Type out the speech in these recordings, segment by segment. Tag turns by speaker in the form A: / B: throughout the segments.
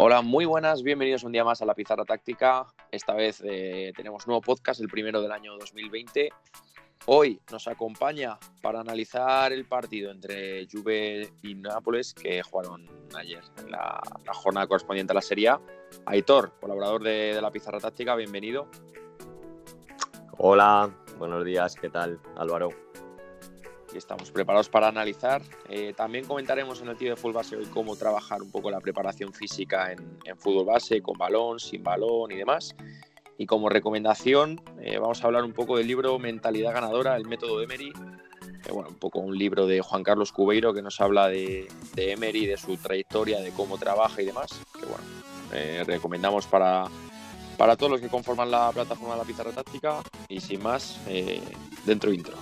A: Hola, muy buenas, bienvenidos un día más a la Pizarra Táctica. Esta vez eh, tenemos nuevo podcast, el primero del año 2020. Hoy nos acompaña para analizar el partido entre Juve y Nápoles que jugaron ayer en la, jornada correspondiente a la Serie A. Aitor, colaborador de, de la Pizarra Táctica, bienvenido.
B: Hola, buenos días, ¿qué tal Álvaro?
A: Y estamos preparados para analizar. Eh, también comentaremos en el tío de fútbol base hoy cómo trabajar un poco la preparación física en, fútbol base, con balón, sin balón y demás. Y como recomendación, eh, vamos a hablar un poco del libro Mentalidad Ganadora, el método de Emery. bueno, un poco un libro de Juan Carlos Cubeiro que nos habla de, de Emery, de su trayectoria, de cómo trabaja y demás. Que bueno, eh, recomendamos para, para todos los que conforman la plataforma de la pizarra táctica. Y sin más, dentro intro.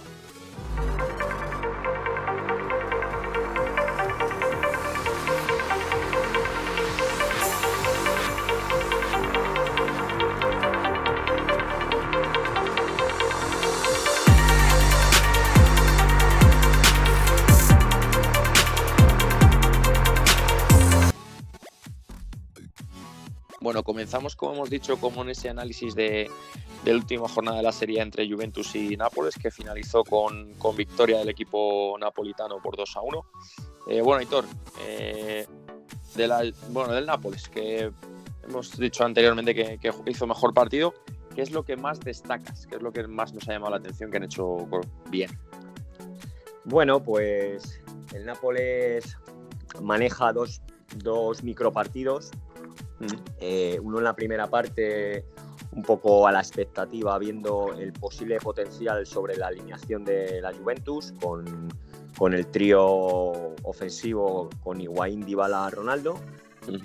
A: Comenzamos, como hemos dicho, como en ese análisis de, la última jornada de la serie entre Juventus y Nápoles, que finalizó con, victoria del equipo napolitano por 2 a 1. Eh, bueno, Hitor, eh, bueno, del Nápoles, que hemos dicho anteriormente que, hizo mejor partido, ¿qué es lo que más destacas? ¿Qué es lo que más nos ha llamado la atención que han hecho bien?
B: Bueno, pues el Nápoles maneja dos, dos micropartidos eh, uno en la primera parte, un poco a la expectativa, viendo el posible potencial sobre la alineación de la Juventus, con, el trío ofensivo con Higuaín, Dybala, Ronaldo.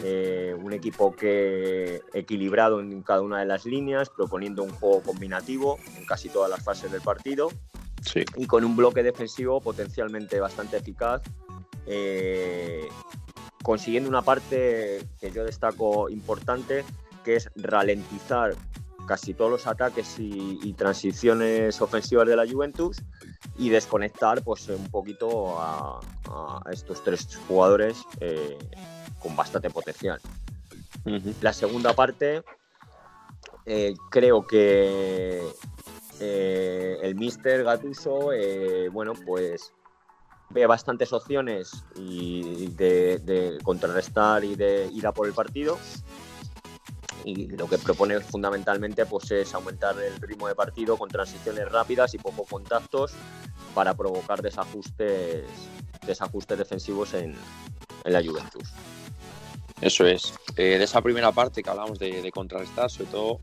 B: Eh, un equipo que equilibrado en cada una de las líneas, proponiendo un juego combinativo en casi todas las fases del partido. Y con un bloque defensivo potencialmente bastante eficaz eh, consiguiendo una parte que yo destaco importante, que es ralentizar casi todos los ataques y, transiciones ofensivas de la Juventus y desconectar pues un poquito a, estos tres jugadores eh, con bastante potencial. La segunda parte eh, creo que eh, el Mister Gatuso, bueno, pues ve bastantes opciones y de, contrarrestar y de ir a por el partido. Y lo que propone fundamentalmente pues, es aumentar el ritmo de partido con transiciones rápidas y pocos contactos para provocar desajustes, desajustes defensivos en, la Juventus.
A: Eso es. Eh, de esa primera parte que hablamos de, contrarrestar, sobre todo,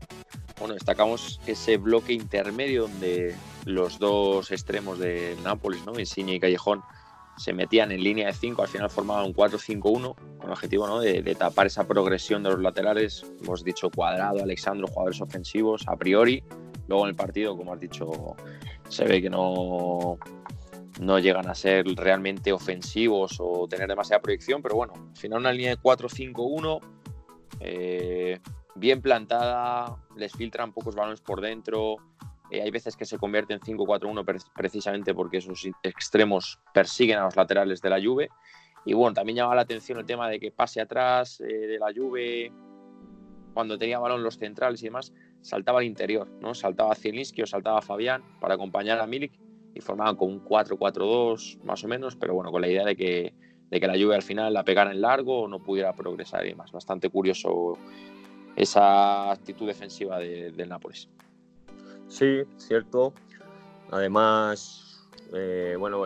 A: bueno, destacamos ese bloque intermedio donde los dos extremos de Nápoles, ¿no? Insigne y Callejón, se metían en línea de 5, al final formaban un 4-5-1 con el objetivo ¿no? de, tapar esa progresión de los laterales. Hemos dicho Cuadrado, Alexandro, jugadores ofensivos a priori. Luego en el partido, como has dicho, se ve que no, no llegan a ser realmente ofensivos o tener demasiada proyección, pero bueno, al final una línea de 4-5-1 eh, bien plantada, les filtran pocos balones por dentro, eh, hay veces que se convierte en 5-4-1 precisamente porque esos extremos persiguen a los laterales de la Juve. Y bueno, también llama la atención el tema de que pase atrás eh, de la Juve, cuando tenía balón los centrales y demás, saltaba al interior, ¿no? Saltaba Zielinski o saltaba Fabián para acompañar a Milik y formaban con un 4-4-2 más o menos, pero bueno, con la idea de que, de que la Juve al final la pegara en largo o no pudiera progresar y demás. Bastante curioso esa actitud defensiva del Nápoles.
B: Sí, cierto. Además, eh, bueno,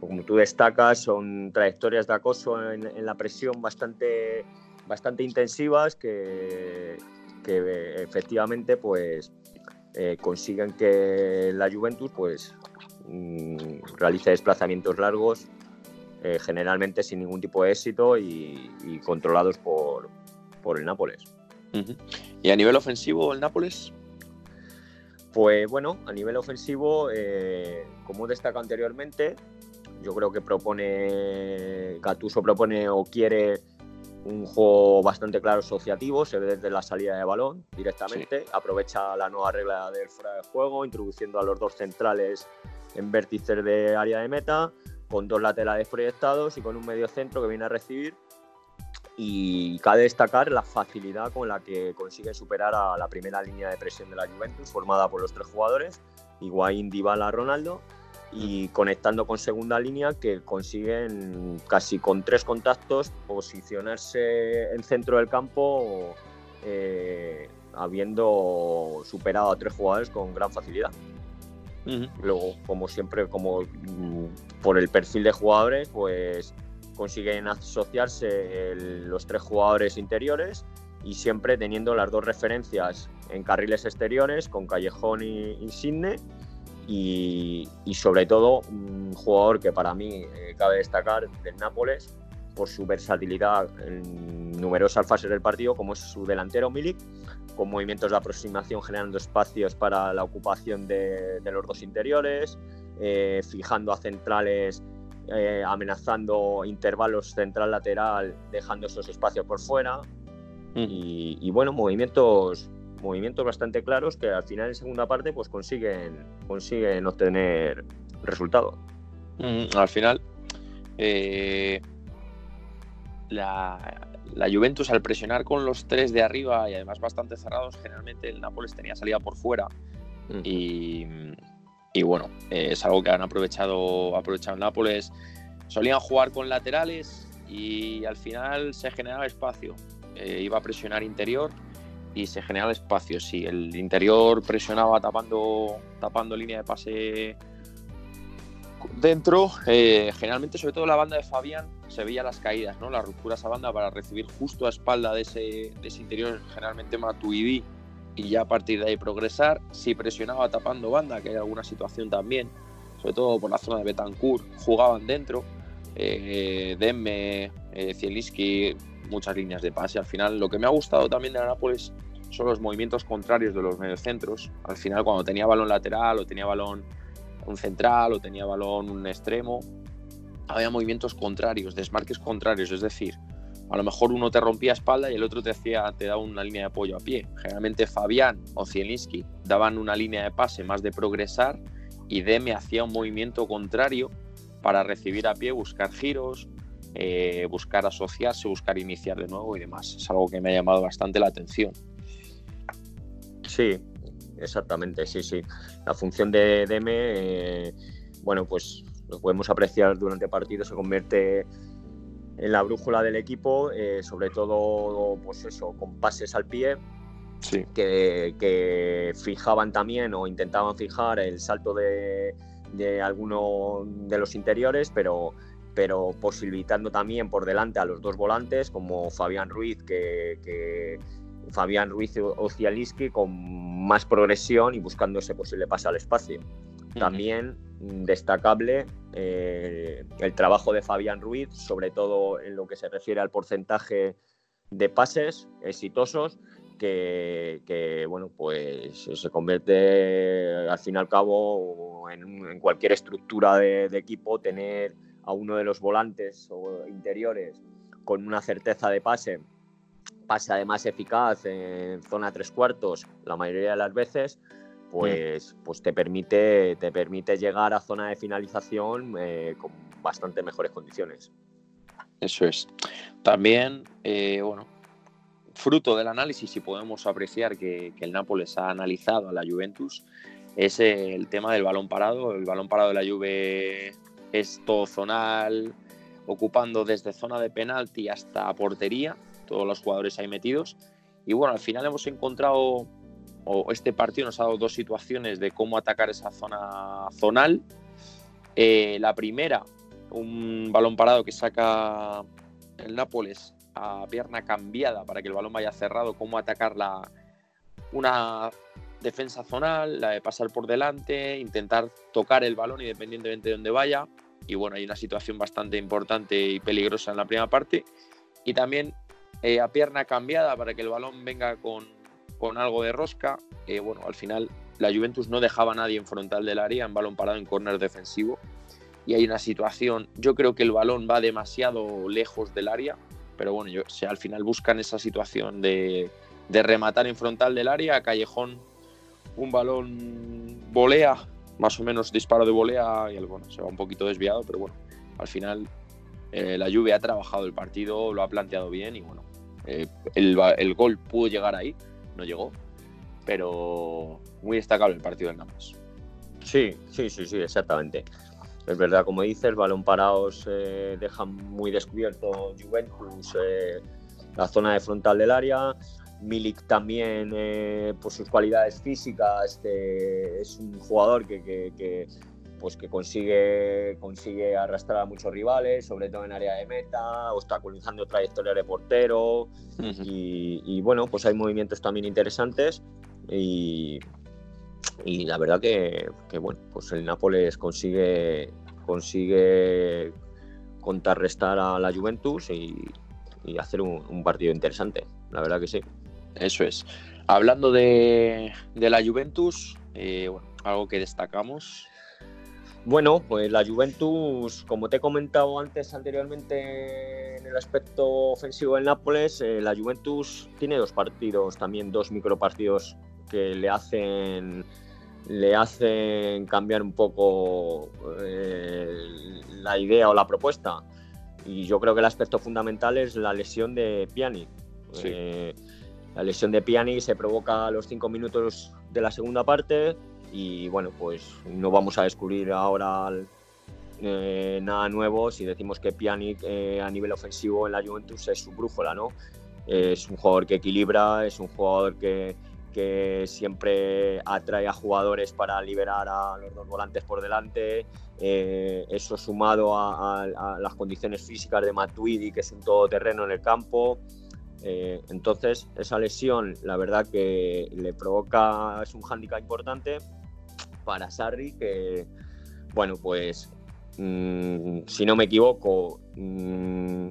B: como tú destacas, son trayectorias de acoso en, la presión bastante, bastante intensivas que, efectivamente pues, eh, consiguen que la Juventus pues, mm, realice desplazamientos largos, eh, generalmente sin ningún tipo de éxito y, controlados por, el Nápoles.
A: ¿Y a nivel ofensivo el Nápoles?
B: Pues bueno, a nivel ofensivo, eh, como destaca anteriormente, yo creo que propone, Gattuso propone o quiere un juego bastante claro asociativo, se ve desde la salida de balón directamente, aprovecha la nueva regla del fuera de juego, introduciendo a los dos centrales en vértices de área de meta, con dos laterales proyectados y con un medio centro que viene a recibir. Y cabe destacar la facilidad con la que consiguen superar a la primera línea de presión de la Juventus, formada por los tres jugadores, Higuaín, Dybala, Ronaldo, y conectando con segunda línea que consiguen casi con tres contactos posicionarse en centro del campo eh, habiendo superado a tres jugadores con gran facilidad. Luego, como siempre, como mm, por el perfil de jugadores, pues consiguen asociarse los tres jugadores interiores y siempre teniendo las dos referencias en carriles exteriores con Callejón y Insigne y, sobre todo un jugador que para mí eh, cabe destacar del Nápoles por su versatilidad en numerosas fases del partido como es su delantero Milik con movimientos de aproximación generando espacios para la ocupación de, los dos interiores eh, fijando a centrales eh, amenazando intervalos central-lateral, dejando esos espacios por fuera. Mm. Y, bueno, movimientos, movimientos bastante claros que al final en segunda parte pues consiguen, consiguen obtener resultados.
A: Mm, al final, eh, la, Juventus al presionar con los tres de arriba y además bastante cerrados, generalmente el Nápoles tenía salida por fuera. Y y bueno, eh, es algo que han aprovechado, aprovechado Nápoles. Solían jugar con laterales y al final se generaba espacio. Eh, iba a presionar interior y se generaba espacio. Si el interior presionaba tapando, tapando línea de pase dentro, eh, generalmente, sobre todo la banda de Fabián, se veía las caídas, ¿no? las rupturas a banda para recibir justo a espalda de ese, de ese interior, generalmente Matuidi y ya a partir de ahí progresar. Si presionaba tapando banda, que hay alguna situación también, sobre todo por la zona de Betancourt, jugaban dentro. Eh, Demme, eh, muchas líneas de pase. Al final, lo que me ha gustado también de Nápoles son los movimientos contrarios de los mediocentros. Al final, cuando tenía balón lateral o tenía balón un central o tenía balón un extremo, había movimientos contrarios, desmarques contrarios, es decir, a lo mejor uno te rompía espalda y el otro te hacía, te daba una línea de apoyo a pie. Generalmente Fabián o Zielinski daban una línea de pase más de progresar y Deme hacía un movimiento contrario para recibir a pie, buscar giros, eh, buscar asociarse, buscar iniciar de nuevo y demás. Es algo que me ha llamado bastante la atención.
B: Sí, exactamente, sí, sí. La función de Deme, eh, bueno, pues lo podemos apreciar durante el partido, se convierte en la brújula del equipo, eh, sobre todo pues eso, con pases al pie, que, fijaban también o intentaban fijar el salto de, de alguno de los interiores, pero, pero posibilitando también por delante a los dos volantes, como Fabián Ruiz, que, Fabián Ruiz o Cialiski con más progresión y buscando ese posible pase al espacio. También destacable eh, el trabajo de Fabián Ruiz, sobre todo en lo que se refiere al porcentaje de pases exitosos, que, bueno, pues se convierte al fin y al cabo en, cualquier estructura de, equipo tener a uno de los volantes o interiores con una certeza de pase, pase además eficaz en zona tres cuartos la mayoría de las veces, pues, pues te, permite, te permite llegar a zona de finalización eh, con bastante mejores condiciones.
A: Eso es. También, eh, bueno, fruto del análisis, y podemos apreciar que, el Nápoles ha analizado a la Juventus, es el tema del balón parado. El balón parado de la Juve es todo zonal, ocupando desde zona de penalti hasta portería, todos los jugadores ahí metidos. Y bueno, al final hemos encontrado o este partido nos ha dado dos situaciones de cómo atacar esa zona zonal. Eh, la primera, un balón parado que saca el Nápoles a pierna cambiada para que el balón vaya cerrado, cómo atacar una defensa zonal, la de pasar por delante, intentar tocar el balón independientemente de dónde vaya. Y bueno, hay una situación bastante importante y peligrosa en la primera parte. Y también eh, a pierna cambiada para que el balón venga con con algo de rosca. Eh, bueno, al final la Juventus no dejaba a nadie en frontal del área, en balón parado, en córner defensivo. Y hay una situación, yo creo que el balón va demasiado lejos del área, pero bueno, yo, al final buscan esa situación de, rematar en frontal del área, Callejón, un balón volea, más o menos disparo de volea, y bueno, se va un poquito desviado, pero bueno, al final Eh, la Juve ha trabajado el partido, lo ha planteado bien y bueno, eh, el, gol pudo llegar ahí, no llegó, pero muy destacable el partido del Nápoles.
B: Sí, sí, sí, sí, exactamente. Es verdad, como dices, balón parados eh, deja muy descubierto Juventus la zona de frontal del área. Milik también, por sus cualidades físicas, es un jugador que pues que consigue, consigue arrastrar a muchos rivales, sobre todo en área de meta, obstaculizando trayectoria de portero. y, bueno, pues hay movimientos también interesantes. Y, la verdad que, bueno, pues el Nápoles consigue, consigue contrarrestar a la Juventus y, hacer un, partido interesante. La verdad que sí.
A: Eso es. Hablando de, la Juventus, eh, algo que destacamos
B: bueno, pues la Juventus, como te he comentado antes anteriormente en el aspecto ofensivo del Nápoles, eh, la Juventus tiene dos partidos, también dos micropartidos que le hacen le hacen cambiar un poco eh, la idea o la propuesta. Y yo creo que el aspecto fundamental es la lesión de Piani. Eh, la lesión de Piani se provoca a los cinco minutos de la segunda parte y bueno, pues no vamos a descubrir ahora eh, nada nuevo si decimos que Pjanic eh, a nivel ofensivo en la Juventus es su brújula, ¿no? es un jugador que equilibra, es un jugador que, que siempre atrae a jugadores para liberar a los dos volantes por delante. Eh, eso sumado a, las condiciones físicas de Matuidi, que es un todoterreno en el campo. Entonces, esa lesión, la verdad que le provoca, es un hándicap importante para Sarri, que, bueno, pues mm, si no me equivoco, mm,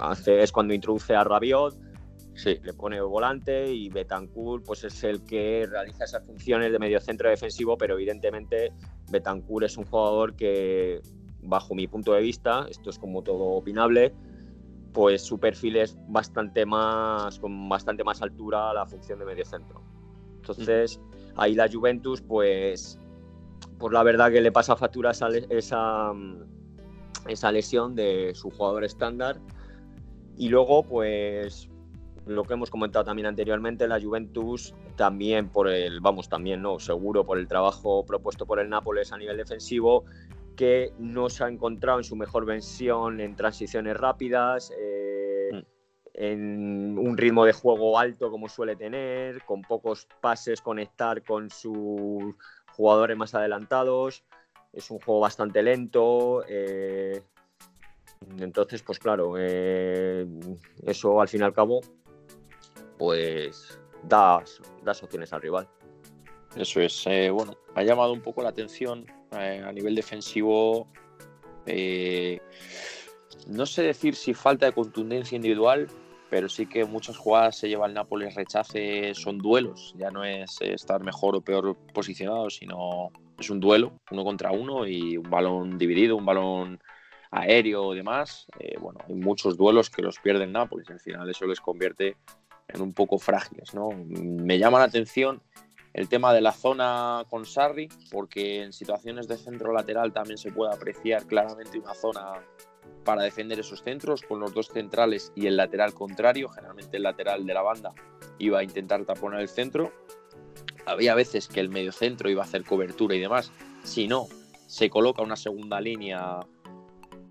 B: hace, es cuando introduce a Rabiot, sí. le pone volante y Betancourt pues es el que realiza esas funciones de medio centro defensivo, pero evidentemente Betancourt es un jugador que, bajo mi punto de vista, esto es como todo opinable, pues su perfil es bastante más, con bastante más altura a la función de medio centro. Entonces, ahí la Juventus, pues pues la verdad que le pasa factura esa, esa, esa lesión de su jugador estándar. Y luego, pues lo que hemos comentado también anteriormente, la Juventus también por el, vamos, también no, seguro por el trabajo propuesto por el Nápoles a nivel defensivo, que no se ha encontrado en su mejor versión en transiciones rápidas, eh, mm. en un ritmo de juego alto como suele tener, con pocos pases conectar con su jugadores más adelantados, es un juego bastante lento. Eh, entonces, pues claro, eh, eso al fin y al cabo, pues das, das opciones al rival.
A: Eso es, eh, bueno, ha llamado un poco la atención a nivel defensivo. no sé decir si falta de contundencia individual, pero sí que muchas jugadas se lleva el Nápoles rechace, son duelos, ya no es estar mejor o peor posicionado, sino es un duelo, uno contra uno y un balón dividido, un balón aéreo o demás. Eh, bueno, hay muchos duelos que los pierde el Nápoles, al final eso les convierte en un poco frágiles, ¿no? Me llama la atención el tema de la zona con Sarri, porque en situaciones de centro lateral también se puede apreciar claramente una zona para defender esos centros con los dos centrales y el lateral contrario, generalmente el lateral de la banda iba a intentar taponar el centro. Había veces que el medio centro iba a hacer cobertura y demás. Si no, se coloca una segunda línea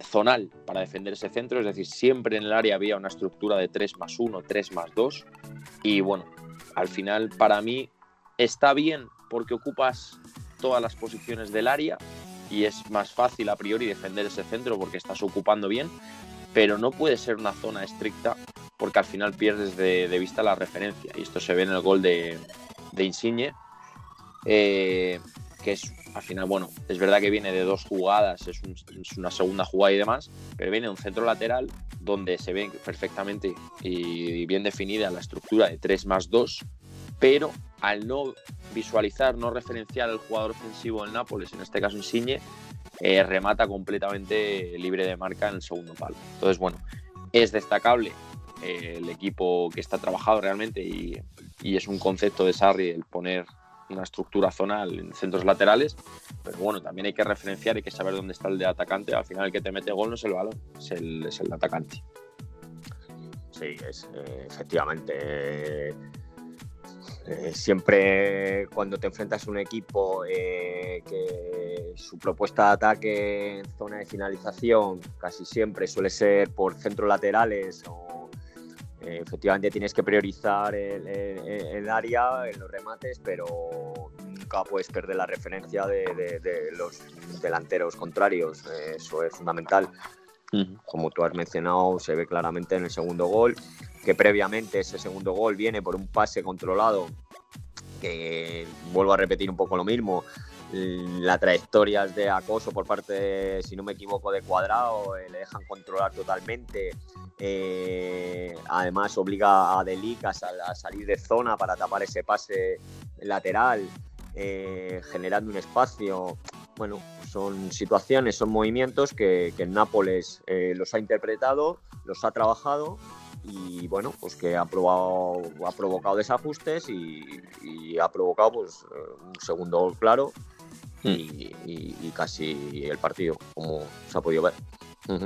A: zonal para defender ese centro, es decir, siempre en el área había una estructura de 3 más 1, 3 más 2. Y bueno, al final para mí está bien porque ocupas todas las posiciones del área, y es más fácil a priori defender ese centro porque estás ocupando bien, pero no puede ser una zona estricta porque al final pierdes de, vista la referencia. Y esto se ve en el gol de, Insigne, eh, que es al final, bueno, es verdad que viene de dos jugadas, es, es, una segunda jugada y demás, pero viene de un centro lateral donde se ve perfectamente y bien definida la estructura de 3 más 2 pero al no visualizar, no referenciar al jugador ofensivo del Nápoles, en este caso Insigne, eh, remata completamente libre de marca en el segundo palo. Entonces, bueno, es destacable eh, el equipo que está trabajado realmente y, es un concepto de Sarri el poner una estructura zonal en centros laterales, pero bueno, también hay que referenciar, hay que saber dónde está el de atacante. Al final el que te mete gol no es el balón, es el, es atacante.
B: Sí, es eh, efectivamente. Eh, siempre cuando te enfrentas a un equipo eh, que su propuesta de ataque en zona de finalización casi siempre suele ser por centros laterales o efectivamente tienes que priorizar el, área en los remates, pero nunca puedes perder la referencia de, los delanteros contrarios. Eso es fundamental. Como tú has mencionado, se ve claramente en el segundo gol, que previamente ese segundo gol viene por un pase controlado, que vuelvo a repetir un poco lo mismo, la trayectoria de acoso por parte, si no me equivoco, de Cuadrado, eh, le dejan controlar totalmente. Eh, además, obliga a Delic a, salir de zona para tapar ese pase lateral, eh, generando un espacio. Bueno, son situaciones, son movimientos que, que Nápoles los ha interpretado, los ha trabajado y bueno, pues que ha, probado, ha provocado desajustes y, ha provocado pues, un segundo gol claro hmm. y, casi el partido, como se ha podido ver.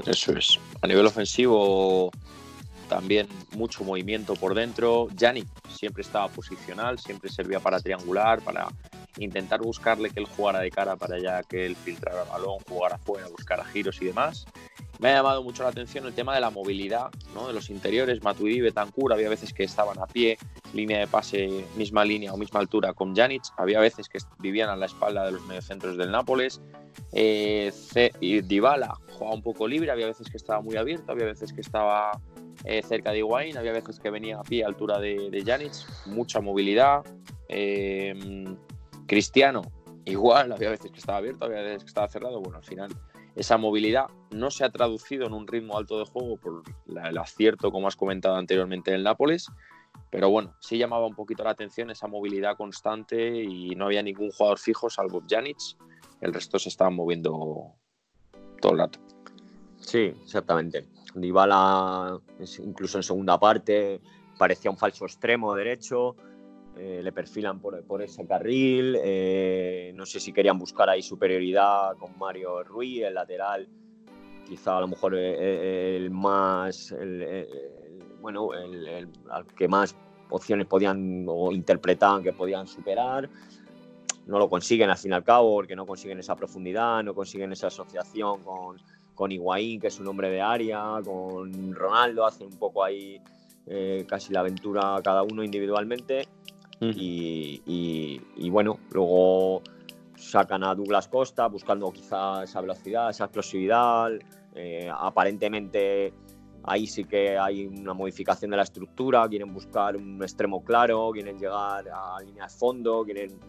A: Eso es. A nivel ofensivo, también mucho movimiento por dentro. Yannick siempre estaba posicional, siempre servía para triangular, para intentar buscarle que él jugara de cara para allá, que él filtrara el balón, jugara afuera, buscara giros y demás. Me ha llamado mucho la atención el tema de la movilidad ¿no? de los interiores. Matuidi, Betancur, había veces que estaban a pie, línea de pase, misma línea o misma altura con Janic. Había veces que vivían a la espalda de los mediocentros del Nápoles. Eh, Dybala jugaba un poco libre, había veces que estaba muy abierto, había veces que estaba eh, cerca de Higuaín, había veces que venía a pie a altura de, de Janic. Mucha movilidad. Eh, Cristiano, igual, había veces que estaba abierto, había veces que estaba cerrado. Bueno, al final esa movilidad no se ha traducido en un ritmo alto de juego por el acierto, como has comentado anteriormente, en el Nápoles. Pero bueno, sí llamaba un poquito la atención esa movilidad constante y no había ningún jugador fijo salvo Janic. El resto se estaban moviendo todo el rato.
B: Sí, exactamente. Dybala, incluso en segunda parte, parecía un falso extremo derecho. Eh, le perfilan por, ese carril. Eh, no sé si querían buscar ahí superioridad con Mario Ruiz, el lateral, quizá a lo mejor eh, el, más, bueno, el, al que más opciones podían o interpretaban que podían superar. No lo consiguen al fin y al cabo porque no consiguen esa profundidad, no consiguen esa asociación con, con Higuaín, que es un hombre de área, con Ronaldo, hacen un poco ahí casi la aventura cada uno individualmente y, bueno, luego sacan a Douglas Costa buscando quizá esa velocidad, esa explosividad. Eh, aparentemente ahí sí que hay una modificación de la estructura, quieren buscar un extremo claro, quieren llegar a línea de fondo, quieren...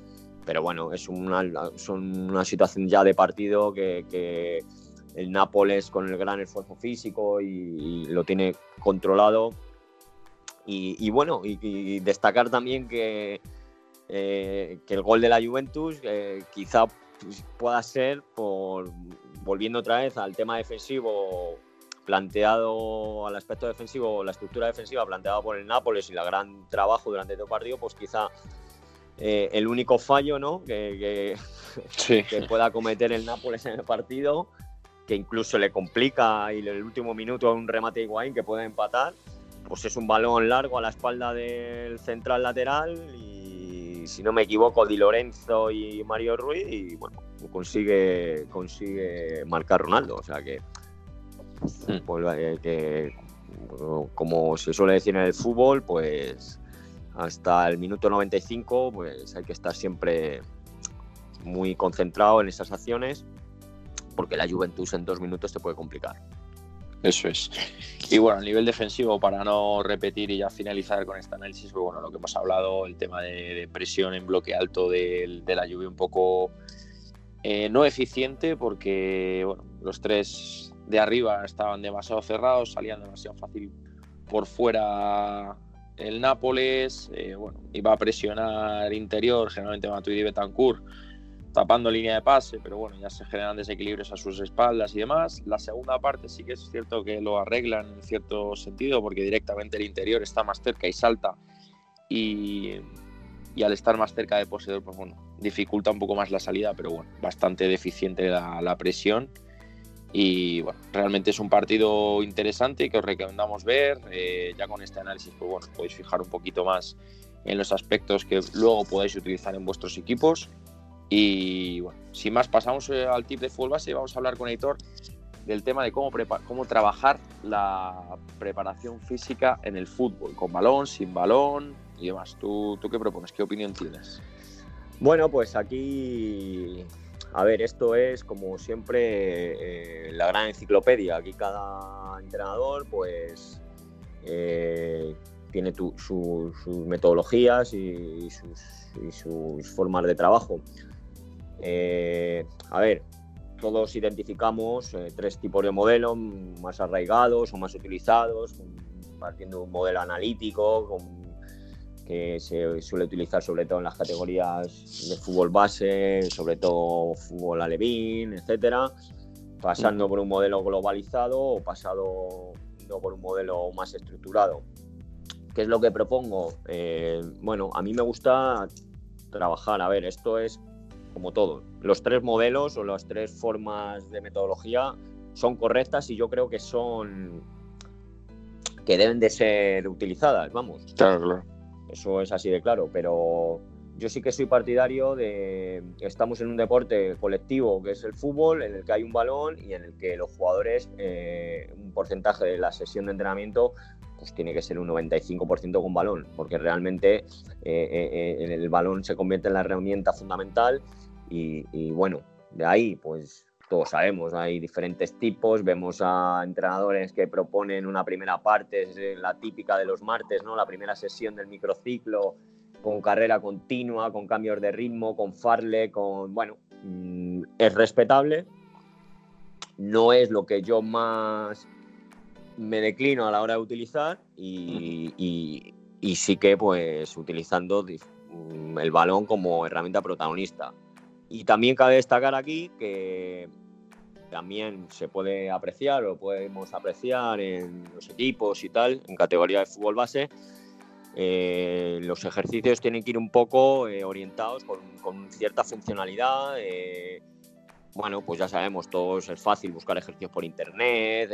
B: Pero bueno, es una, son una situación ya de partido que, el Nápoles con el gran esfuerzo físico y lo tiene controlado y, bueno, y, destacar también que, eh, que el gol de la Juventus eh, quizá pueda ser por volviendo otra vez al tema defensivo planteado al aspecto defensivo, la estructura defensiva planteada por el Nápoles y el gran trabajo durante todo el partido, pues quizá eh, el único fallo ¿no? que, que, pueda cometer el Nápoles en el partido, que incluso le complica y en el último minuto un remate de Higuaín que puede empatar, pues es un balón largo a la espalda del central lateral y si no me equivoco Di Lorenzo y Mario Ruiz y bueno consigue consigue marcar Ronaldo o sea que, hmm. pues, eh, que como se suele decir en el fútbol pues hasta el minuto 95 pues hay que estar siempre muy concentrado en esas acciones porque la Juventus en dos minutos te puede complicar.
A: Eso es. Y bueno, a nivel defensivo, para no repetir y ya finalizar con este análisis, pues bueno, lo que hemos hablado, el tema de, presión en bloque alto de, la lluvia un poco eh, no eficiente, porque bueno, los tres de arriba estaban demasiado cerrados, salían demasiado fácil por fuera el Nápoles, eh, bueno, iba a presionar interior, generalmente Matuidi y Betancourt tapando línea de pase, pero bueno, ya se generan desequilibrios a sus espaldas y demás. La segunda parte sí que es cierto que lo arreglan en cierto sentido, porque directamente el interior está más cerca y salta y, y al estar más cerca de poseedor, pues bueno, dificulta un poco más la salida, pero bueno, bastante deficiente la, presión. Y bueno, realmente es un partido interesante que os recomendamos ver. Eh, ya con este análisis, pues bueno, podéis fijar un poquito más en los aspectos que luego podáis utilizar en vuestros equipos. Y bueno, sin más, pasamos eh, al tip de fútbol base. Vamos a hablar con Editor del tema de cómo, cómo trabajar la preparación física en el fútbol, con balón, sin balón y demás. ¿Tú, tú qué propones? ¿Qué opinión tienes?
B: Bueno, pues aquí, a ver, esto es como siempre eh, la gran enciclopedia. Aquí cada entrenador, pues, eh, tiene sus metodologías y, sus, formas de trabajo. Eh, a ver, todos identificamos eh, tres tipos de modelos más arraigados o más utilizados, partiendo de un modelo analítico que se suele utilizar sobre todo en las categorías de fútbol base, sobre todo fútbol alevín, etcétera, pasando por un modelo globalizado o pasado por un modelo más estructurado. ¿Qué es lo que propongo? Eh, bueno, a mí me gusta trabajar, a ver, esto es como todo. Los tres modelos o las tres formas de metodología son correctas y yo creo que son que deben de ser utilizadas, vamos.
A: Claro, claro.
B: Eso es así de claro, pero yo sí que soy partidario de estamos en un deporte colectivo que es el fútbol, en el que hay un balón y en el que los jugadores, eh, un porcentaje de la sesión de entrenamiento pues tiene que ser un 95% con balón, porque realmente eh, eh, el balón se convierte en la herramienta fundamental y, bueno, de ahí pues todos sabemos, hay diferentes tipos, vemos a entrenadores que proponen una primera parte, es eh, la típica de los martes, ¿no? La primera sesión del microciclo con carrera continua, con cambios de ritmo, con farle, con bueno, mm, es respetable. No es lo que yo más me declino a la hora de utilizar y, y sí que pues utilizando mm, el balón como herramienta protagonista. Y también cabe destacar aquí que también se puede apreciar o podemos apreciar en los equipos y tal, en categoría de fútbol base, eh, los ejercicios tienen que ir un poco eh, orientados con, cierta funcionalidad. Eh, bueno, pues ya sabemos, todos es fácil buscar ejercicios por internet,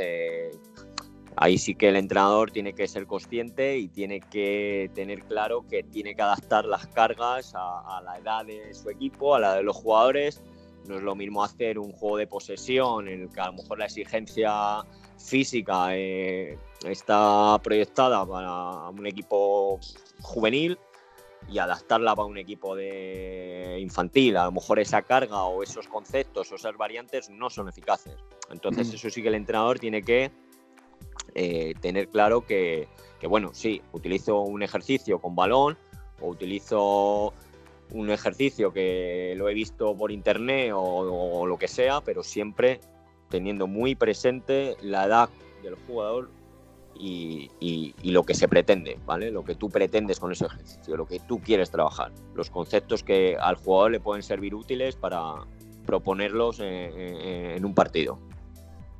B: ahí sí que el entrenador tiene que ser consciente y tiene que tener claro que tiene que adaptar las cargas a, la edad de su equipo, a la de los jugadores. No es lo mismo hacer un juego de posesión en el que a lo mejor la exigencia física eh, está proyectada para un equipo juvenil y adaptarla para un equipo de infantil. A lo mejor esa carga o esos conceptos o esas variantes no son eficaces. Entonces eso sí que el entrenador tiene que eh, tener claro que, bueno, sí, utilizo un ejercicio con balón o utilizo un ejercicio que lo he visto por internet o, lo que sea, pero siempre teniendo muy presente la edad del jugador y, lo que se pretende, ¿vale? Lo que tú pretendes con ese ejercicio, lo que tú quieres trabajar, los conceptos que al jugador le pueden servir útiles para proponerlos en, un partido.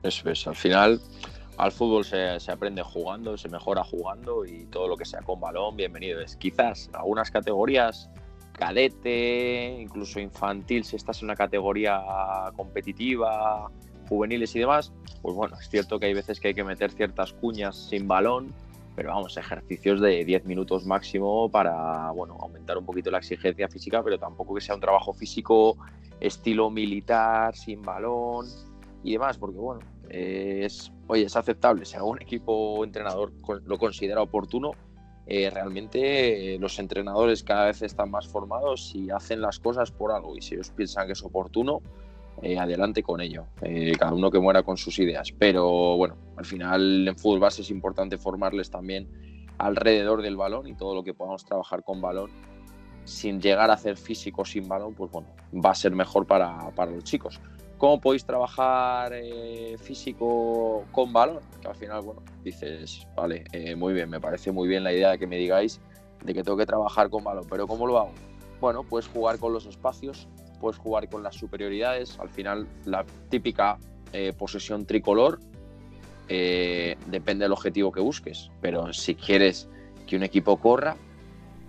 A: Eso es, al final al fútbol se, aprende jugando, se mejora jugando y todo lo que sea con balón, bienvenido es. Quizás algunas categorías, cadete, incluso infantil, si estás en una categoría competitiva, juveniles y demás, pues bueno, es cierto que hay veces que hay que meter ciertas cuñas sin balón, pero vamos, ejercicios de 10 minutos máximo para, bueno, aumentar un poquito la exigencia física, pero tampoco que sea un trabajo físico estilo militar, sin balón y demás, porque bueno, es, oye, es aceptable. Si algún equipo o entrenador lo considera oportuno, eh, realmente eh, los entrenadores cada vez están más formados y hacen las cosas por algo. Y si ellos piensan que es oportuno, eh, adelante con ello. cada uno que muera con sus ideas. Pero bueno, al final en fútbol base es importante formarles también alrededor del balón y todo lo que podamos trabajar con balón sin llegar a hacer físico sin balón, pues bueno, va a ser mejor para, para los chicos. ¿Cómo podéis trabajar eh, físico con balón? Que al final, bueno, dices, vale, eh, muy bien, me parece muy bien la idea de que me digáis de que tengo que trabajar con balón, pero ¿cómo lo hago? Bueno, puedes jugar con los espacios, puedes jugar con las superioridades, al final la típica eh, posesión tricolor, depende del objetivo que busques, pero si quieres que un equipo corra,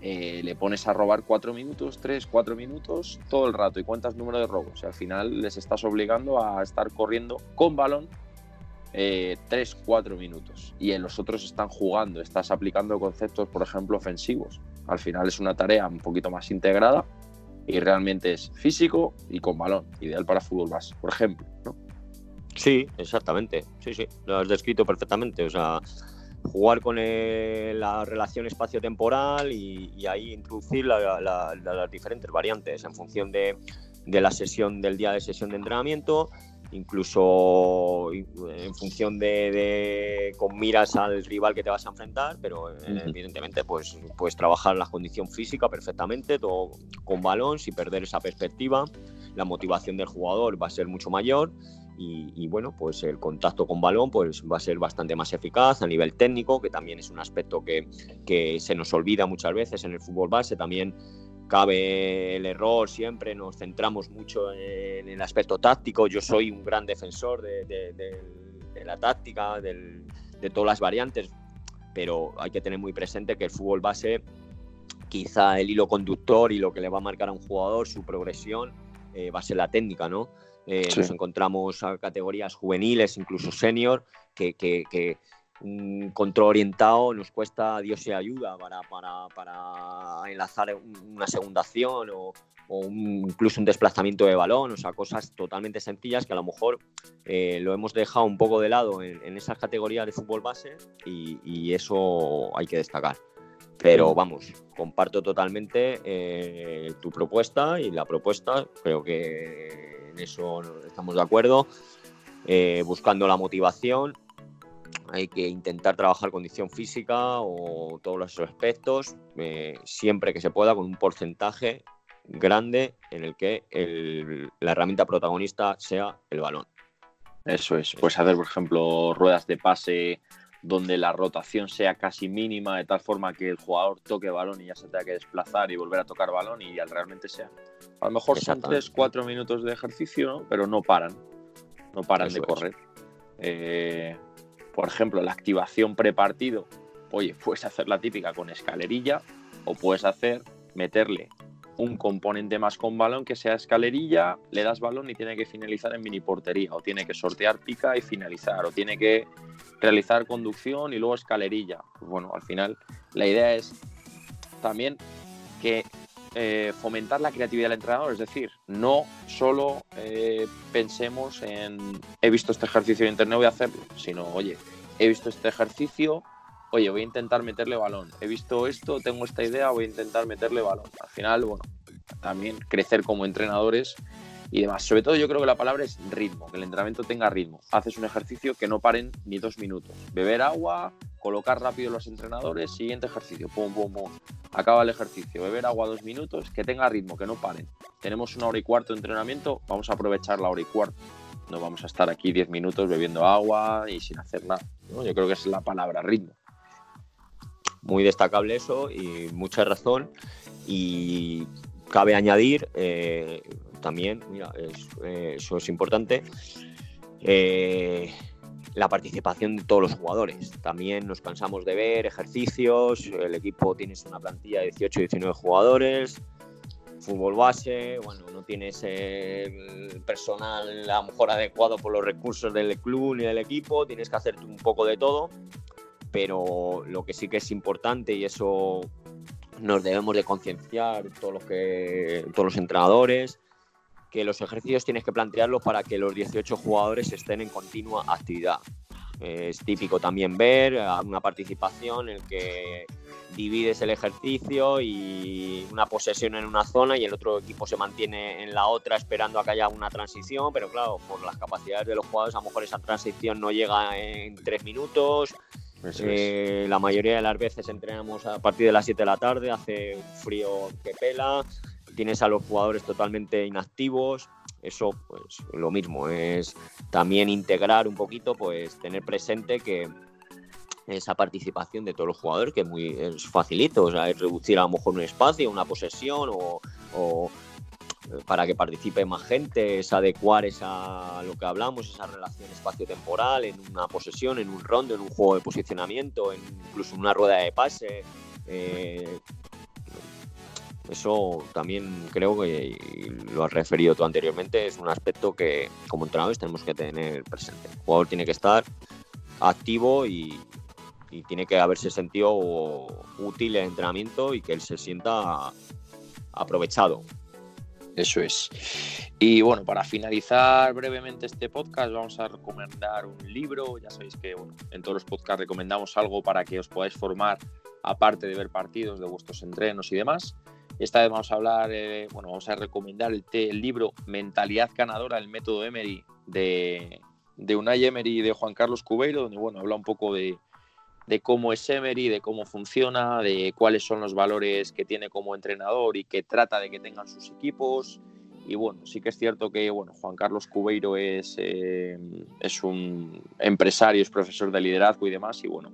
A: eh, le pones a robar cuatro minutos, tres, cuatro minutos todo el rato y cuentas número de robos. al final les estás obligando a estar corriendo con balón eh, tres, cuatro minutos. Y en los otros están jugando, estás aplicando conceptos, por ejemplo, ofensivos. Al final es una tarea un poquito más integrada y realmente es físico y con balón, ideal para fútbol base, por ejemplo. ¿no?
B: Sí, exactamente. Sí, sí, lo has descrito perfectamente. O sea, jugar con la relación espacio-temporal y, ahí introducir las diferentes variantes en función de, la sesión del día de sesión de entrenamiento, incluso en función de, con miras al rival que te vas a enfrentar, pero eh, evidentemente pues puedes trabajar la condición física perfectamente, todo con balón, sin perder esa perspectiva, la motivación del jugador va a ser mucho mayor y, bueno, pues el contacto con balón pues va a ser bastante más eficaz a nivel técnico, que también es un aspecto que, que se nos olvida muchas veces en el fútbol base, también cabe el error siempre, nos centramos mucho en el aspecto táctico, yo soy un gran defensor de, de, la táctica, de todas las variantes, pero hay que tener muy presente que el fútbol base, quizá el hilo conductor y lo que le va a marcar a un jugador, su progresión, eh, va a ser la técnica, ¿no? Eh, nos encontramos a categorías juveniles, incluso senior, que, un control orientado nos cuesta Dios y ayuda para, para, enlazar una segunda acción o, incluso un desplazamiento de balón, o sea, cosas totalmente sencillas que a lo mejor eh, lo hemos dejado un poco de lado en, esas categorías de fútbol base y, eso hay que destacar. Pero vamos, comparto totalmente eh, tu propuesta y la propuesta creo que en eso estamos de acuerdo. Eh, buscando la motivación, hay que intentar trabajar condición física o todos los aspectos, eh, siempre que se pueda, con un porcentaje grande en el que la herramienta protagonista sea el balón.
A: Eso es, puedes hacer, por ejemplo, ruedas de pase donde la rotación sea casi mínima, de tal forma que el jugador toque balón y ya se tenga que desplazar y volver a tocar balón y realmente sea. A lo mejor son 3, 4 minutos de ejercicio, pero no paran, no paran de correr. Eh, por ejemplo, la activación prepartido, oye, puedes hacer la típica con escalerilla o puedes hacer, meterle un componente más con balón que sea escalerilla, le das balón y tiene que finalizar en mini portería, o tiene que sortear pica y finalizar, o tiene que realizar conducción y luego escalerilla. Pues bueno, al final la idea es también que eh, fomentar la creatividad del entrenador, es decir, no solo eh, pensemos en he visto este ejercicio en internet, voy a hacerlo, sino oye, he visto este ejercicio, oye, voy a intentar meterle balón. He visto esto, tengo esta idea, voy a intentar meterle balón. Al final, bueno, también crecer como entrenadores y demás. Sobre todo yo creo que la palabra es ritmo, que el entrenamiento tenga ritmo. Haces un ejercicio que no paren ni dos minutos. Beber agua, colocar rápido los entrenadores, siguiente ejercicio, pum, pum, pum. Acaba el ejercicio, beber agua dos minutos, que tenga ritmo, que no paren. Tenemos una hora y cuarto de entrenamiento, vamos a aprovechar la hora y cuarto. No vamos a estar aquí diez minutos bebiendo agua y sin hacer nada. Yo creo que es la palabra ritmo
B: muy destacable eso y mucha razón. Y cabe añadir eh, también, mira, eh, eso es importante, eh, la participación de todos los jugadores. También nos cansamos de ver ejercicios, el equipo tiene una plantilla de 18 19 jugadores, fútbol base, bueno, no tienes el personal a lo mejor adecuado por los recursos del club ni del equipo, tienes que hacer un poco de todo pero lo que sí que es importante y eso nos debemos de concienciar todos los que todos los entrenadores que los ejercicios tienes que plantearlos para que los 18 jugadores estén en continua actividad. Es típico también ver una participación en que divides el ejercicio y una posesión en una zona y el otro equipo se mantiene en la otra esperando a que haya una transición, pero claro, por las capacidades de los jugadores a lo mejor esa transición no llega en tres minutos eh, la mayoría de las veces entrenamos a partir de las 7 de la tarde, hace un frío que pela, tienes a los jugadores totalmente inactivos. Eso, pues lo mismo, es también integrar un poquito, pues tener presente que esa participación de todos los jugadores, que es muy es facilito, o sea, es reducir a lo mejor un espacio, una posesión o para que participe más gente, es adecuar esa, lo que hablamos, esa relación espacio-temporal en una posesión, en un rondo, en un juego de posicionamiento, en incluso en una rueda de pase. Eh, Eso también creo que lo has referido tú anteriormente, es un aspecto que como entrenadores tenemos que tener presente. El jugador tiene que estar activo y, y tiene que haberse sentido útil el entrenamiento y que él se sienta aprovechado.
A: Eso es. Y bueno, para finalizar brevemente este podcast, vamos a recomendar un libro. Ya sabéis que en todos los podcasts recomendamos algo para que os podáis formar, aparte de ver partidos de vuestros entrenos y demás. Esta vez vamos a hablar, eh, bueno, vamos a recomendar el, libro Mentalidad Ganadora, el método Emery de, de Unai Emery y de Juan Carlos Cubeiro, donde bueno, habla un poco de, de cómo es Emery, de cómo funciona, de cuáles son los valores que tiene como entrenador y que trata de que tengan sus equipos. Y bueno, sí que es cierto que bueno, Juan Carlos Cubeiro es, eh, es un empresario, es profesor de liderazgo y demás. Y bueno,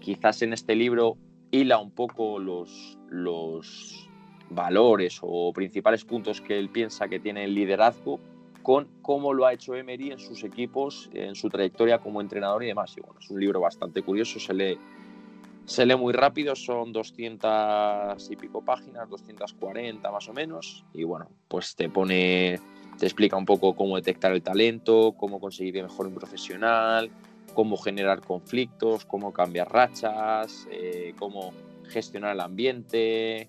A: quizás en este libro hila un poco los, los valores o principales puntos que él piensa que tiene el liderazgo con cómo lo ha hecho Emery en sus equipos, en su trayectoria como entrenador y demás. Y bueno, es un libro bastante curioso, se lee, se lee muy rápido, son 200 y pico páginas, 240 más o menos, y bueno, pues te pone, te explica un poco cómo detectar el talento, cómo conseguir mejor un profesional, cómo generar conflictos, cómo cambiar rachas, eh, cómo gestionar el ambiente,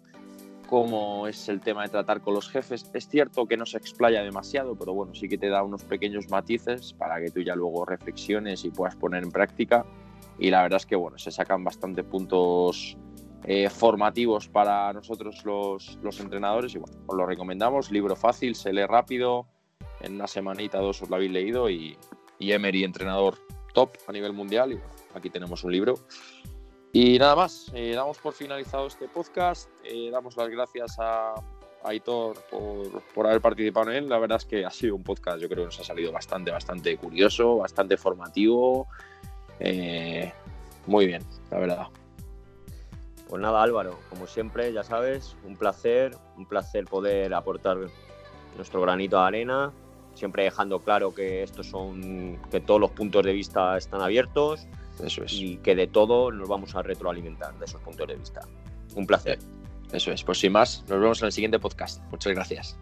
A: cómo es el tema de tratar con los jefes. Es cierto que no se explaya demasiado, pero bueno, sí que te da unos pequeños matices para que tú ya luego reflexiones y puedas poner en práctica. Y la verdad es que bueno, se sacan bastante puntos eh, formativos para nosotros los, los, entrenadores y bueno, os lo recomendamos. Libro fácil, se lee rápido, en una semanita, dos os lo habéis leído y, y Emery, entrenador top a nivel mundial. Y bueno, aquí tenemos un libro y nada más, eh, damos por finalizado este podcast. Eh, damos las gracias a, Aitor por, haber participado en él. La verdad es que ha sido un podcast, yo creo que nos ha salido bastante, bastante curioso, bastante formativo. Eh, muy bien, la verdad.
B: Pues nada, Álvaro, como siempre, ya sabes, un placer, un placer poder aportar nuestro granito de arena, siempre dejando claro que estos son, que todos los puntos de vista están abiertos
A: eso es.
B: Y que de todo nos vamos a retroalimentar de esos puntos de vista. Un placer.
A: Eso es. Pues sin más, nos vemos en el siguiente podcast. Muchas gracias.